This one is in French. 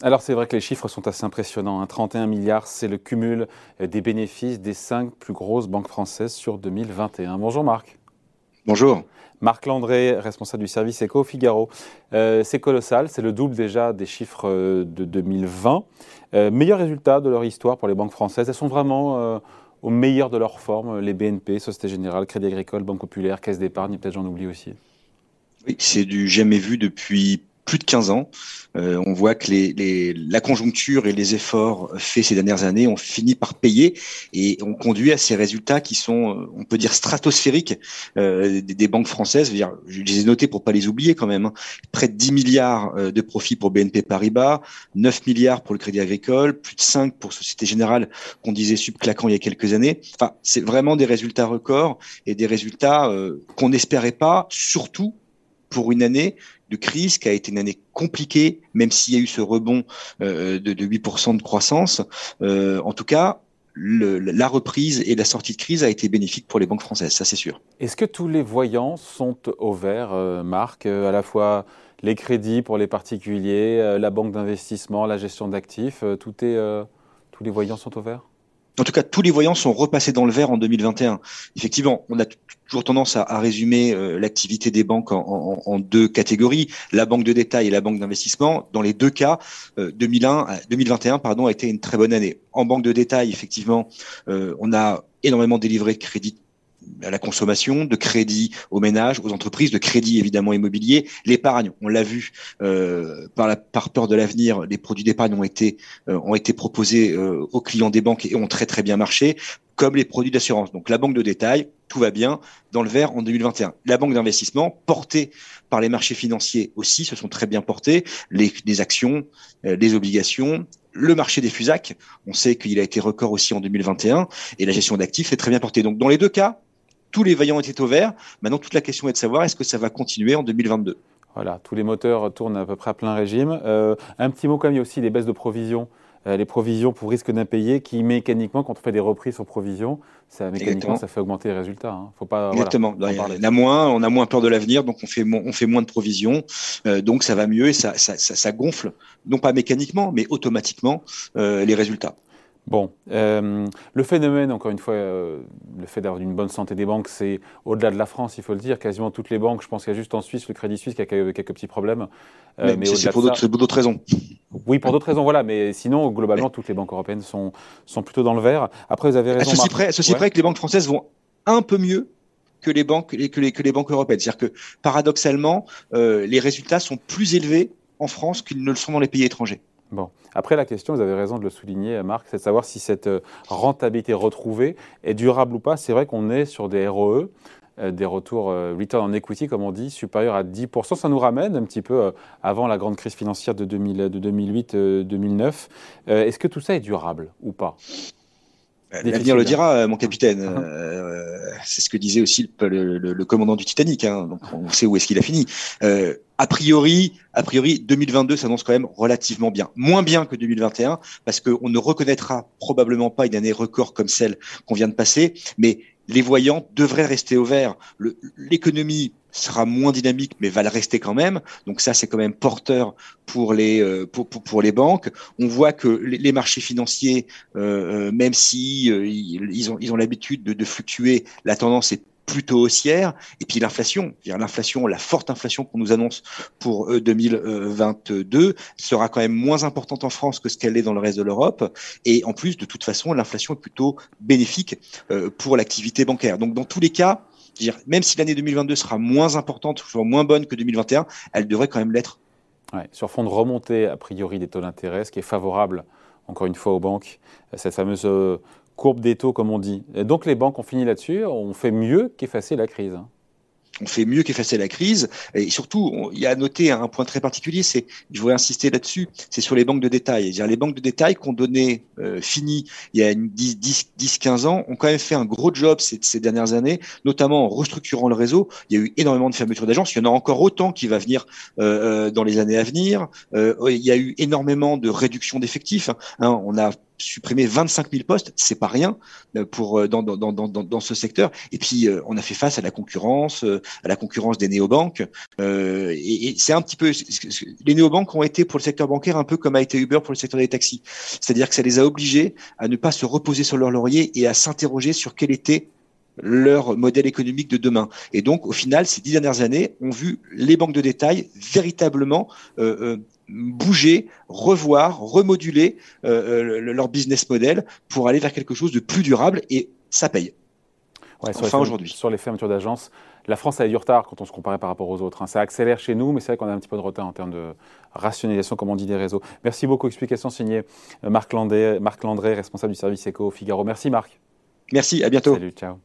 Alors c'est vrai que les chiffres sont assez impressionnants. 31 hein. milliards, c'est le cumul euh, des bénéfices des cinq plus grosses banques françaises sur 2021. Bonjour Marc. Bonjour. Marc Landré, responsable du service Eco Figaro. Euh, c'est colossal, c'est le double déjà des chiffres euh, de 2020. meilleur résultat de leur histoire pour les banques françaises. Elles sont vraiment au meilleur de leur forme, les BNP, Société Générale, Crédit Agricole, Banque Populaire, Caisse d'épargne, peut-être j'en oublie aussi. Oui, c'est du jamais vu depuis plus de 15 ans. Euh, on voit que la conjoncture et les efforts faits ces dernières années ont fini par payer et ont conduit à ces résultats qui sont, on peut dire, stratosphériques euh, des, banques françaises. Je, les ai notés pour pas les oublier quand même. Hein. Près de 10 milliards euh, de profits pour BNP Paribas, 9 milliards pour le Crédit Agricole, plus de 5 pour Société Générale qu'on disait subclaquant il y a quelques années. Enfin, c'est vraiment des résultats records et des résultats qu'on n'espérait pas, surtout pour une année de crise qui a été une année compliquée, même s'il y a eu ce rebond euh, de, 8% de croissance. Euh, en tout cas, la reprise et la sortie de crise a été bénéfique pour les banques françaises, ça c'est sûr. Est-ce que tous les voyants sont au vert, euh, Marc À la fois les crédits pour les particuliers, la banque d'investissement, la gestion d'actifs, tous les voyants sont au vert? En tout cas, tous les voyants sont repassés dans le vert en 2021. Effectivement, on a toujours tendance à, résumer euh, l'activité des banques en, deux catégories la banque de détail et la banque d'investissement. Dans les deux cas, 2001, euh, 2021 pardon a été une très bonne année. En banque de détail, effectivement, euh, on a énormément délivré de crédits à la consommation, de crédit aux ménages, aux entreprises, de crédit évidemment immobilier, l'épargne. On l'a vu euh, par, la, par peur de l'avenir, les produits d'épargne ont été euh, ont été proposés euh, aux clients des banques et ont très très bien marché, comme les produits d'assurance. Donc la banque de détail, tout va bien dans le vert en 2021. La banque d'investissement, portée par les marchés financiers aussi, se sont très bien portés. Les, les actions, les obligations, le marché des FUSAC, on sait qu'il a été record aussi en 2021 et la gestion d'actifs est très bien portée. Donc dans les deux cas, tous les vaillants étaient au vert. Maintenant, toute la question est de savoir est-ce que ça va continuer en 2022 Voilà, tous les moteurs tournent à peu près à plein régime. Euh, un petit mot quand même, il y a aussi les baisses de provisions. Euh, les provisions pour risque d'impayé qui mécaniquement, quand on fait des reprises sur provisions, ça mécaniquement ça fait augmenter les résultats. Hein. Faut pas, Exactement. on, a moins, on a moins peur de l'avenir, donc on fait, on fait moins de provisions, euh, donc ça va mieux et ça, ça, ça, gonfle, non pas mécaniquement, mais automatiquement les résultats. Bon, euh, le phénomène, encore une fois, euh, le fait d'avoir une bonne santé des banques, c'est au-delà de la France, il faut le dire. Quasiment toutes les banques, je pense qu'il y a juste en Suisse le Crédit Suisse qui a quelques petits problèmes. Euh, mais, c'est pour d'autres raisons. Oui, pour d'autres raisons, voilà. Mais sinon, globalement, toutes les banques européennes sont, sont plutôt dans le vert. Après, vous avez raison. Ceci près, ceci près que les banques françaises vont un peu mieux que les banques, que les, que les banques européennes. C'est-à-dire que paradoxalement, les résultats sont plus élevés en France qu'ils ne le sont dans les pays étrangers. Bon. Après, la question, vous avez raison de le souligner, Marc, c'est de savoir si cette euh, rentabilité retrouvée est durable ou pas. C'est vrai qu'on est sur des ROE, euh, des retours euh, return on equity, comme on dit, supérieurs à 10%. Ça nous ramène un petit peu avant la grande crise financière de, 2008-2009. Est-ce que tout ça est durable ou pas? L'avenir le dira, mon capitaine. c'est ce que disait aussi le, commandant du Titanic. Hein. donc on sait où est-ce qu'il a fini a priori, a priori, 2022 s'annonce quand même relativement bien. Moins bien que 2021, parce qu'on ne reconnaîtra probablement pas une année record comme celle qu'on vient de passer, mais les voyants devraient rester au vert. L'économie sera moins dynamique, mais va le rester quand même. Donc ça, c'est quand même porteur pour les euh, pour, pour, les banques. On voit que les, marchés financiers, euh, euh, même si ils ont ils ont l'habitude de, de fluctuer, la tendance est plutôt haussière. Et puis l'inflation, l'inflation, la forte inflation qu'on nous annonce pour 2022 euh, sera quand même moins importante en France que ce qu'elle est dans le reste de l'Europe. Et en plus, de toute façon, l'inflation est plutôt bénéfique euh, pour l'activité bancaire. Donc dans tous les cas, même si l'année 2022 sera moins importante, soit moins bonne que 2021, elle devrait quand même l'être. sur fond de remontée, a priori, des taux d'intérêt, ce qui est favorable, encore une fois, aux banques, cette fameuse euh, courbe des taux, comme on dit. donc les banques ont fini là-dessus, on fait mieux qu'effacer la crise. On fait mieux qu'effacer la crise. Et surtout, il y a à noter un point très particulier, c'est, je voudrais insister là-dessus, c'est sur les banques de détail. -dire les banques de détail qu'on donnait euh, fini il y a 10-15 ans ont quand même fait un gros job ces, ces, dernières années, notamment en restructurant le réseau. Il y a eu énormément de fermetures d'agences. Il y en a encore autant qui va venir euh, euh dans les années à venir. Euh, il y a eu énormément de réduction d'effectifs. Hein. On a supprimé 25 000 postes, c'est pas rien pour dans, dans, dans, dans, ce secteur. Et puis on a fait face à la concurrence, à la concurrence des néobanques. Euh, et, et c'est un petit peu les néobanques ont été pour le secteur bancaire un peu comme a été Uber pour le secteur des taxis, c'est-à-dire que ça les a obligés à ne pas se reposer sur leur laurier et à s'interroger sur quel était leur modèle économique de demain. Et donc, au final, ces dix dernières années ont vu les banques de détail véritablement euh, euh, bouger, revoir, remoduler euh, leur business model pour aller vers quelque chose de plus durable et ça paye. enfin aujourd'hui. Sur les fermetures d'agences, la France a eu du retard quand on se comparait par rapport aux autres. Hein. Ça accélère chez nous, mais c'est vrai qu'on a un petit peu de retard en termes de rationalisation, comme on dit, des réseaux. Merci beaucoup. Explication signée Marc Landré, Marc Landré responsable du service éco au Figaro. Merci Marc. Merci, à bientôt. Salut, ciao.